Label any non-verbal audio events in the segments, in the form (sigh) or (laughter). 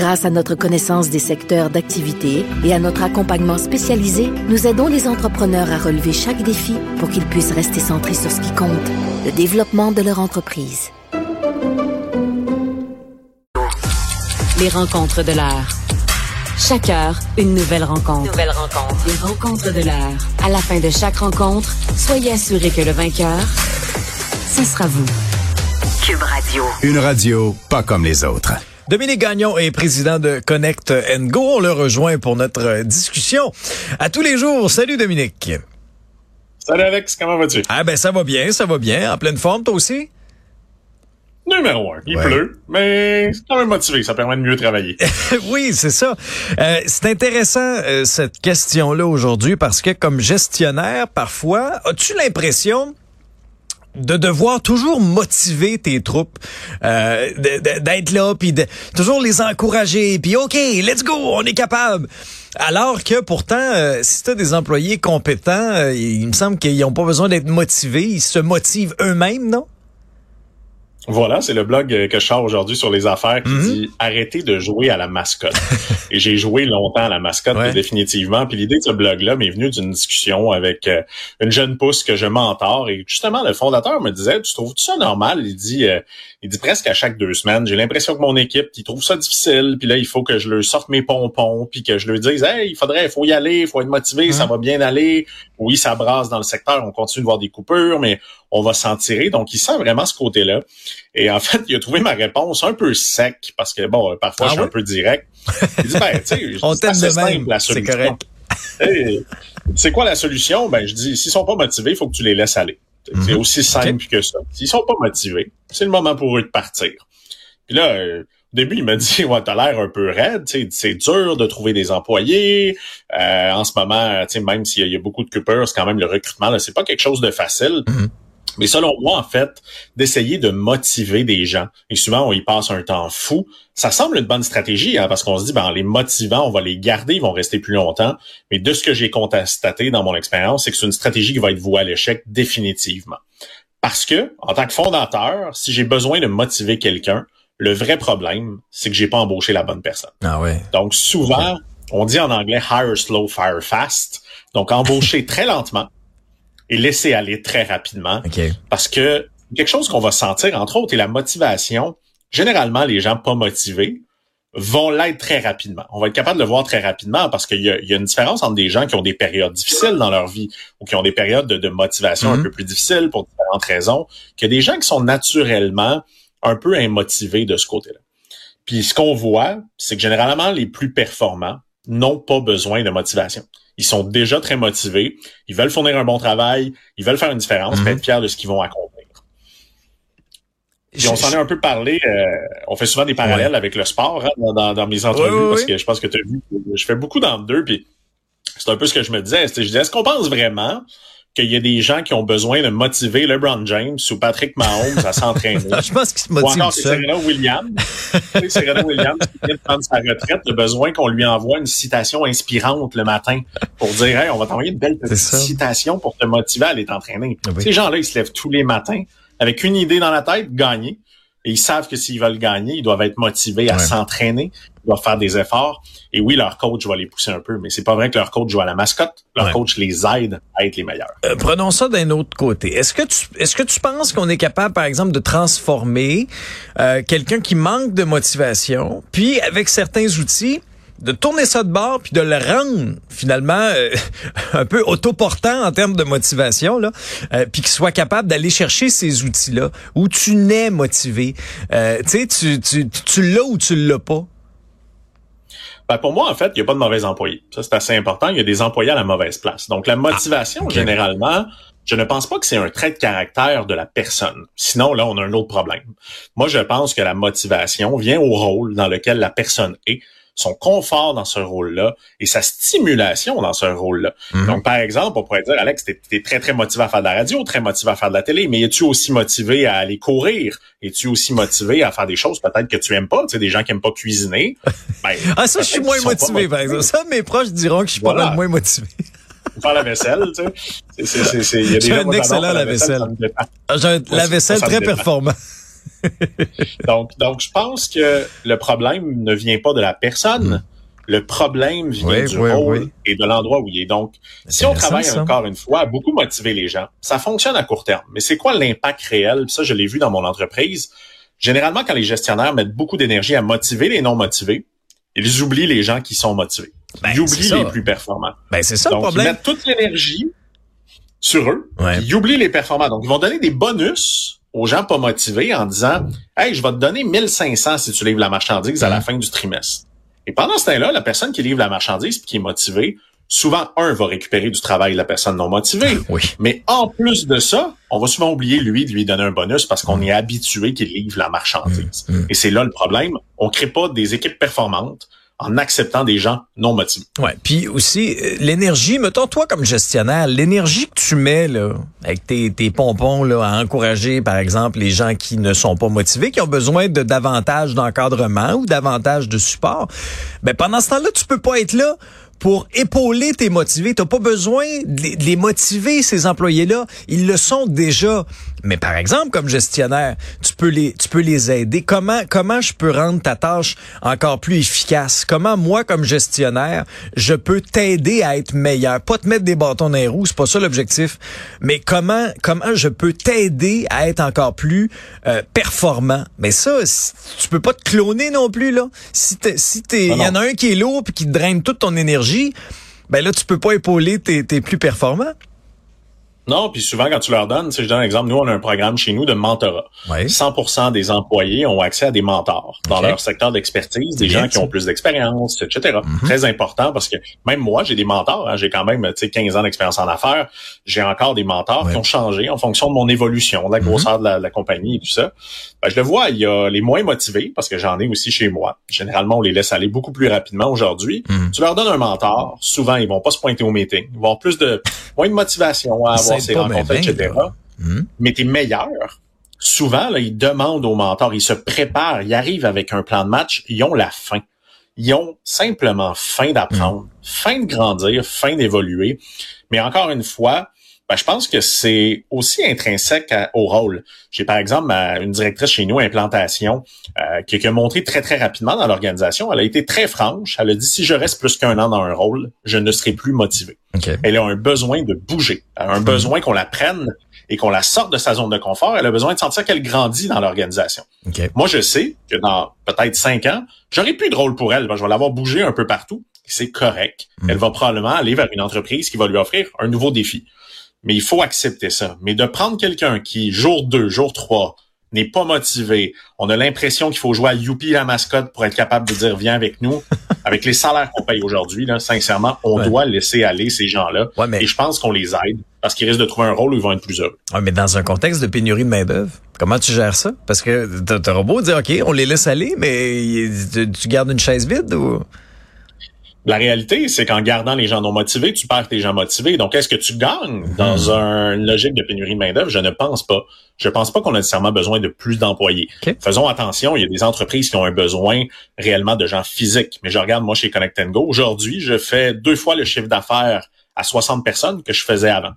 Grâce à notre connaissance des secteurs d'activité et à notre accompagnement spécialisé, nous aidons les entrepreneurs à relever chaque défi pour qu'ils puissent rester centrés sur ce qui compte, le développement de leur entreprise. Les rencontres de l'heure. Chaque heure, une nouvelle rencontre. Nouvelle rencontre. Les rencontres de l'heure. À la fin de chaque rencontre, soyez assurés que le vainqueur, ce sera vous. Cube Radio. Une radio pas comme les autres. Dominique Gagnon est président de Connect Go. On le rejoint pour notre discussion à tous les jours. Salut Dominique. Salut Alex, comment vas-tu? Ah ben ça va bien, ça va bien. En pleine forme toi aussi? Numéro un, il pleut, mais c'est quand même motivé, ça permet de mieux travailler. (laughs) oui, c'est ça. Euh, c'est intéressant euh, cette question-là aujourd'hui parce que comme gestionnaire, parfois, as-tu l'impression de devoir toujours motiver tes troupes, euh, d'être là, puis de toujours les encourager, puis OK, let's go, on est capable. Alors que pourtant, euh, si tu as des employés compétents, euh, il me semble qu'ils n'ont pas besoin d'être motivés, ils se motivent eux-mêmes, non? Voilà, c'est le blog que je sors aujourd'hui sur les affaires qui mhm. dit arrêtez de jouer à la mascotte. (laughs) et j'ai joué longtemps à la mascotte définitivement. Puis l'idée de ce blog-là m'est venue d'une discussion avec euh, une jeune pousse que je mentor. Et justement, le fondateur me disait, tu trouves ça normal? Il dit, euh, il dit presque à chaque deux semaines, j'ai l'impression que mon équipe, qui trouve ça difficile, puis là, il faut que je leur sorte mes pompons, puis que je leur dise, hey, il faudrait, il faut y aller, il faut être motivé, ça va bien aller. Oui, ça brasse dans le secteur, on continue de voir des coupures, mais on va s'en tirer. Donc, il sent vraiment ce côté-là. Et en fait, il a trouvé ma réponse un peu sec, parce que, bon, parfois, ah je suis un peu direct. Il dit, ben, tu sais, (laughs) on t'aime de même, c'est correct. (laughs) c'est quoi la solution? Ben, je dis, s'ils sont pas motivés, il faut que tu les laisses aller. C'est mhm. aussi simple que ça. S'ils sont pas motivés, c'est le moment pour eux de partir. Puis là, euh, au début, il m'a dit Ouais, t'as l'air un peu raide, c'est dur de trouver des employés. Euh, en ce moment, même s'il y, a beaucoup de coupeurs, c'est quand même le recrutement, c'est pas quelque chose de facile. Mhm. Mais selon moi, en fait, d'essayer de motiver des gens, et souvent on y passe un temps fou, ça semble une bonne stratégie, hein, parce qu'on se dit, ben, en les motivant, on va les garder, ils vont rester plus longtemps. Mais de ce que j'ai constaté dans mon expérience, c'est que c'est une stratégie qui va être vouée à l'échec définitivement. Parce que, en tant que fondateur, si j'ai besoin de motiver quelqu'un, le vrai problème, c'est que j'ai pas embauché la bonne personne. Ah ouais. Donc souvent, on dit en anglais hire slow, fire fast. Donc embaucher (laughs) très lentement et laisser aller très rapidement. Parce que quelque chose qu'on va sentir, entre autres, est la motivation. Généralement, les gens pas motivés vont l'être très rapidement. On va être capable de le voir très rapidement parce qu'il y, a, une différence entre des gens qui ont des périodes difficiles dans leur vie ou qui ont des périodes de, motivation un mhm. peu plus difficiles pour différentes raisons, a des gens qui sont naturellement un peu immotivés de ce côté-là. Puis ce qu'on voit, c'est que généralement, les plus performants n'ont pas besoin de motivation. Ils sont déjà très motivés. Ils veulent fournir un bon travail. Ils veulent faire une différence, mm être fiers de ce qu'ils vont accomplir. on s'en est un peu parlé. Euh, on fait souvent des parallèles avec le sport hein, dans, mes entrevues parce que je pense que tu as vu. Je fais beaucoup dans deux. Puis c'est un peu ce que je me disais. Je disais, est-ce qu'on pense vraiment qu'il y a des gens qui ont besoin de motiver LeBron James ou Patrick Mahomes à s'entraîner. (laughs) je pense qu'ils se motivent Ou encore Serena Williams. Serena Williams qui vient de prendre sa retraite a besoin qu'on lui envoie une citation inspirante le matin pour dire hey, on va t'envoyer une belle petite citation pour te motiver à aller t'entraîner. Ah Ces gens-là, ils se lèvent tous les matins avec une idée dans la tête, gagner. Et ils savent que s'ils veulent gagner, ils doivent être motivés à s'entraîner, ils doivent faire des efforts. Et oui, leur coach va les pousser un peu, mais c'est pas vrai que leur coach joue à la mascotte. Leur coach les aide à être les meilleurs. Euh, prenons ça d'un autre côté. Est-ce que tu est-ce que tu penses qu'on est capable, par exemple, de transformer euh, quelqu'un qui manque de motivation, puis avec certains outils, de tourner ça de bord puis de le rendre finalement euh, (laughs) un peu autoportant en termes de motivation là euh, puis qu'il soit capable d'aller chercher ces outils là où tu n'es motivé euh, tu sais tu tu tu l'as ou tu l'as pas? Ben pour moi, en fait, il n'y a pas de mauvais employés. Ça, c'est assez important. Il y a des employés à la mauvaise place. Donc, la motivation, ah, généralement, je ne pense pas que c'est un trait de caractère de la personne. Sinon, là, on a un autre problème. Moi, je pense que la motivation vient au rôle dans lequel la personne est son confort dans ce rôle-là et sa stimulation dans ce rôle-là. Mhm. Donc, par exemple, on pourrait dire, Alex, t'es es très, très motivé à faire de la radio, très motivé à faire de la télé, mais es-tu aussi motivé à aller courir? Es-tu aussi motivé à faire des choses peut-être que tu aimes pas? Tu sais, des gens qui aiment pas cuisiner? (laughs) Ben, Ah, ça, je suis moins motivé, par exemple. Ça, mes proches diront que je suis pas mal moins motivé. (laughs) Faire la vaisselle, tu sais. J'ai un excellent la. Ah, J'ai un ça me très performant. (laughs) Donc, donc, je pense que le problème ne vient pas de la personne. Le problème vient Oui, du oui, rôle oui. et de l'endroit où il est. Donc, si on travaille ça. encore une fois à beaucoup motiver les gens, ça fonctionne à court terme. Mais c'est quoi l'impact réel? Ça, je l'ai vu dans mon entreprise. Généralement, quand les gestionnaires mettent beaucoup d'énergie à motiver les non motivés, ils oublient les gens qui sont motivés. Ben, ils oublient les plus performants. Ben, c'est ça le Donc, ils problème. mettent toute l'énergie sur eux. Ouais. Ils oublient les performants. Donc, ils vont donner des bonus aux gens pas motivés en disant, hey, je vais te donner 1500 si tu livres la marchandise à la Mhm. fin du trimestre. Et pendant ce temps-là, la personne qui livre la marchandise puis qui est motivée, souvent, un, va récupérer du travail de la personne non motivée. Oui. Mais en plus de ça, on va souvent oublier, lui, de lui donner un bonus parce qu'on est habitué qu'il livre la marchandise. Mm, mm. Et c'est là le problème. On crée pas des équipes performantes en acceptant des gens non motivés. Ouais, puis aussi euh, l'énergie, mettons toi comme gestionnaire, l'énergie que tu mets là avec tes, tes pompons là à encourager par exemple les gens qui ne sont pas motivés, qui ont besoin de davantage d'encadrement ou davantage de support. Ben pendant ce temps-là, tu peux pas être là pour épauler tes motivés. T'as pas besoin de les, motiver, ces employés-là. Ils le sont déjà. Mais par exemple, comme gestionnaire, tu peux les, tu peux les aider. Comment, comment je peux rendre ta tâche encore plus efficace? Comment moi, comme gestionnaire, je peux t'aider à être meilleur? Pas te mettre des bâtons dans les roues, c'est pas ça l'objectif. Mais comment, comment je peux t'aider à être encore plus euh, performant? Mais ça, tu peux pas te cloner non plus, là. Si t'es, si t'es, il y en a un qui est lourd puis qui te draine toute ton énergie, ben là, tu peux pas épauler tes, tes plus performants. Non, puis souvent quand tu leur donnes, si je donne un exemple, nous on a un programme chez nous de mentorat. Oui. 100% des employés ont accès à des mentors dans leur secteur d'expertise, des gens qui ont plus d'expérience, etc. Mhm. Très important parce que même moi, j'ai des mentors. hein, j'ai quand même tu sais, 15 ans d'expérience en affaires. J'ai encore des mentors qui ont changé en fonction de mon évolution, de la Mhm. grosseur de, la, de la compagnie et tout ça. Ben, je le vois, il y a les moins motivés parce que j'en ai aussi chez moi. Généralement, on les laisse aller beaucoup plus rapidement aujourd'hui. Mhm. Tu leur donnes un mentor, souvent ils vont pas se pointer au meeting. Ils vont avoir plus de moins de motivation à avoir ben etc. Mhm. mais tes meilleurs, souvent, là, ils demandent au mentor, ils se préparent, ils arrivent avec un plan de match, ils ont la faim. Ils ont simplement faim d'apprendre, faim de grandir, faim d'évoluer. Mais encore une fois, ben, je pense que c'est aussi intrinsèque à- au rôle. J'ai par exemple ma- une directrice chez nous, implantation, euh, qui, qui a montré très très rapidement dans l'organisation. Elle a été très franche. Elle a dit si je reste plus qu'un an dans un rôle, je ne serai plus motivé. OK. Elle a un besoin de bouger, elle a un besoin qu'on la prenne et qu'on la sorte de sa zone de confort. Elle a besoin de sentir qu'elle grandit dans l'organisation. OK. Moi, je sais que dans peut-être cinq ans, j'aurai plus de rôle pour elle. Ben, je vais l'avoir bougé un peu partout. C'est correct. Mm. Elle va probablement aller vers une entreprise qui va lui offrir un nouveau défi. Mais il faut accepter ça. Mais de prendre quelqu'un qui, jour 2, jour 3, n'est pas motivé, on a l'impression qu'il faut jouer à Youpi la mascotte pour être capable de dire viens avec nous. (laughs) Avec les salaires qu'on paye aujourd'hui, là, sincèrement, on Ouais. doit laisser aller ces gens-là. Ouais, mais- Et je pense qu'on les aide parce qu'ils risquent de trouver un rôle où ils vont être plus heureux. Ouais, mais dans un contexte de pénurie de main-d'œuvre, comment tu gères ça? Parce que t'as- t'auras beau dire, OK, on les laisse aller, mais tu gardes une chaise vide ou? La réalité, c'est qu'en gardant les gens non motivés, tu perds tes gens motivés. Donc, est-ce que tu gagnes dans une logique de pénurie de main-d'œuvre? Je ne pense pas. Je pense pas qu'on a nécessairement besoin de plus d'employés. Faisons attention, il y a des entreprises qui ont un besoin réellement de gens physiques. Mais je regarde, moi, chez Connect Go, aujourd'hui, je fais deux fois le chiffre d'affaires à 60 personnes que je faisais avant,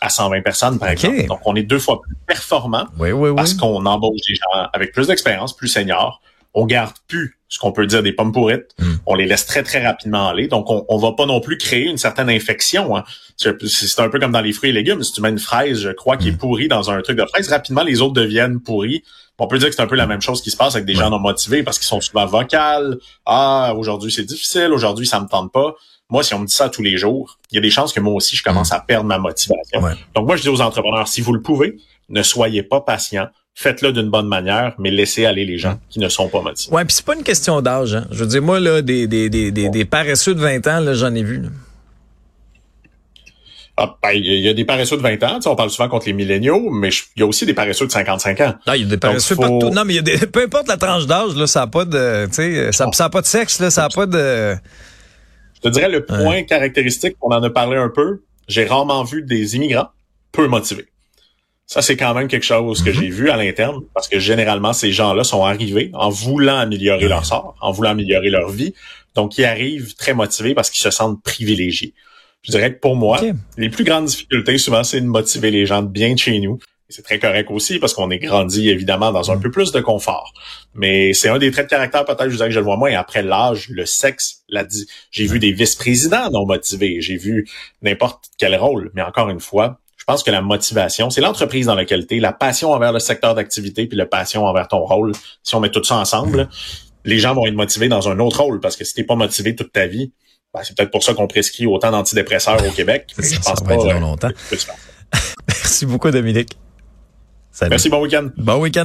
à 120 personnes, par exemple. Donc, on est deux fois plus performant Oui, oui, oui. parce qu'on embauche des gens avec plus d'expérience, plus seniors. On garde plus ce qu'on peut dire des pommes pourrites. Mm. On les laisse très, très rapidement aller. Donc, on, on va pas non plus créer une certaine infection. hein. C'est un peu comme dans les fruits et légumes. Si tu mets une fraise, je crois, qui est pourrie dans un truc de fraise, rapidement, les autres deviennent pourris. On peut dire que c'est un peu la même chose qui se passe avec des gens non motivés parce qu'ils sont souvent vocales. Ah, aujourd'hui, c'est difficile. Aujourd'hui, ça me tente pas. Moi, si on me dit ça tous les jours, il y a des chances que moi aussi, je commence à perdre ma motivation. Ouais. Donc, moi, je dis aux entrepreneurs, si vous le pouvez, ne soyez pas patient. Faites-le d'une bonne manière, mais laissez aller les gens qui ne sont pas motivés. Ouais, puis c'est pas une question d'âge. Hein. Je veux dire, moi, là, des, des, des, des, des paresseux de 20 ans, là, j'en ai vu. là. Ah, ben, il y a des paresseux de 20 ans, on parle souvent contre les milléniaux, mais il y a aussi des paresseux de 55 ans. Non, il y a des paresseux faut... partout. Non, mais il y a des, (laughs) peu importe la tranche d'âge, là, ça n'a pas de, tu sais, ça, ça a pas de sexe, là, ça n'a pas de. Je te dirais le point ouais. caractéristique, on en a parlé un peu. J'ai rarement vu des immigrants peu motivés. Ça, c'est quand même quelque chose que mm -hmm. j'ai vu à l'interne, parce que généralement, ces gens-là sont arrivés en voulant améliorer leur sort, en voulant améliorer leur vie. Donc, ils arrivent très motivés parce qu'ils se sentent privilégiés. Je dirais que pour moi, okay. les plus grandes difficultés, souvent, c'est de motiver les gens bien de chez nous. C'est très correct aussi parce qu'on est grandi, évidemment, dans un peu plus de confort. Mais c'est un des traits de caractère, peut-être, je dirais que je le vois moins. Et après l'âge, le sexe, l'a dit. J'ai vu des vice-présidents non motivés. J'ai vu n'importe quel rôle. Mais encore une fois, je pense que la motivation, c'est l'entreprise dans laquelle tu es, la passion envers le secteur d'activité puis la passion envers ton rôle. Si on met tout ça ensemble, les gens vont être motivés dans un autre rôle parce que si t'es pas motivé toute ta vie, ben, c'est peut-être pour ça qu'on prescrit autant d'antidépresseurs au Québec. (laughs) Ça, je pense ça pas, va être euh, longtemps. (laughs) Merci beaucoup, Dominique. Salut. Merci, bon week-end. Bon week-end.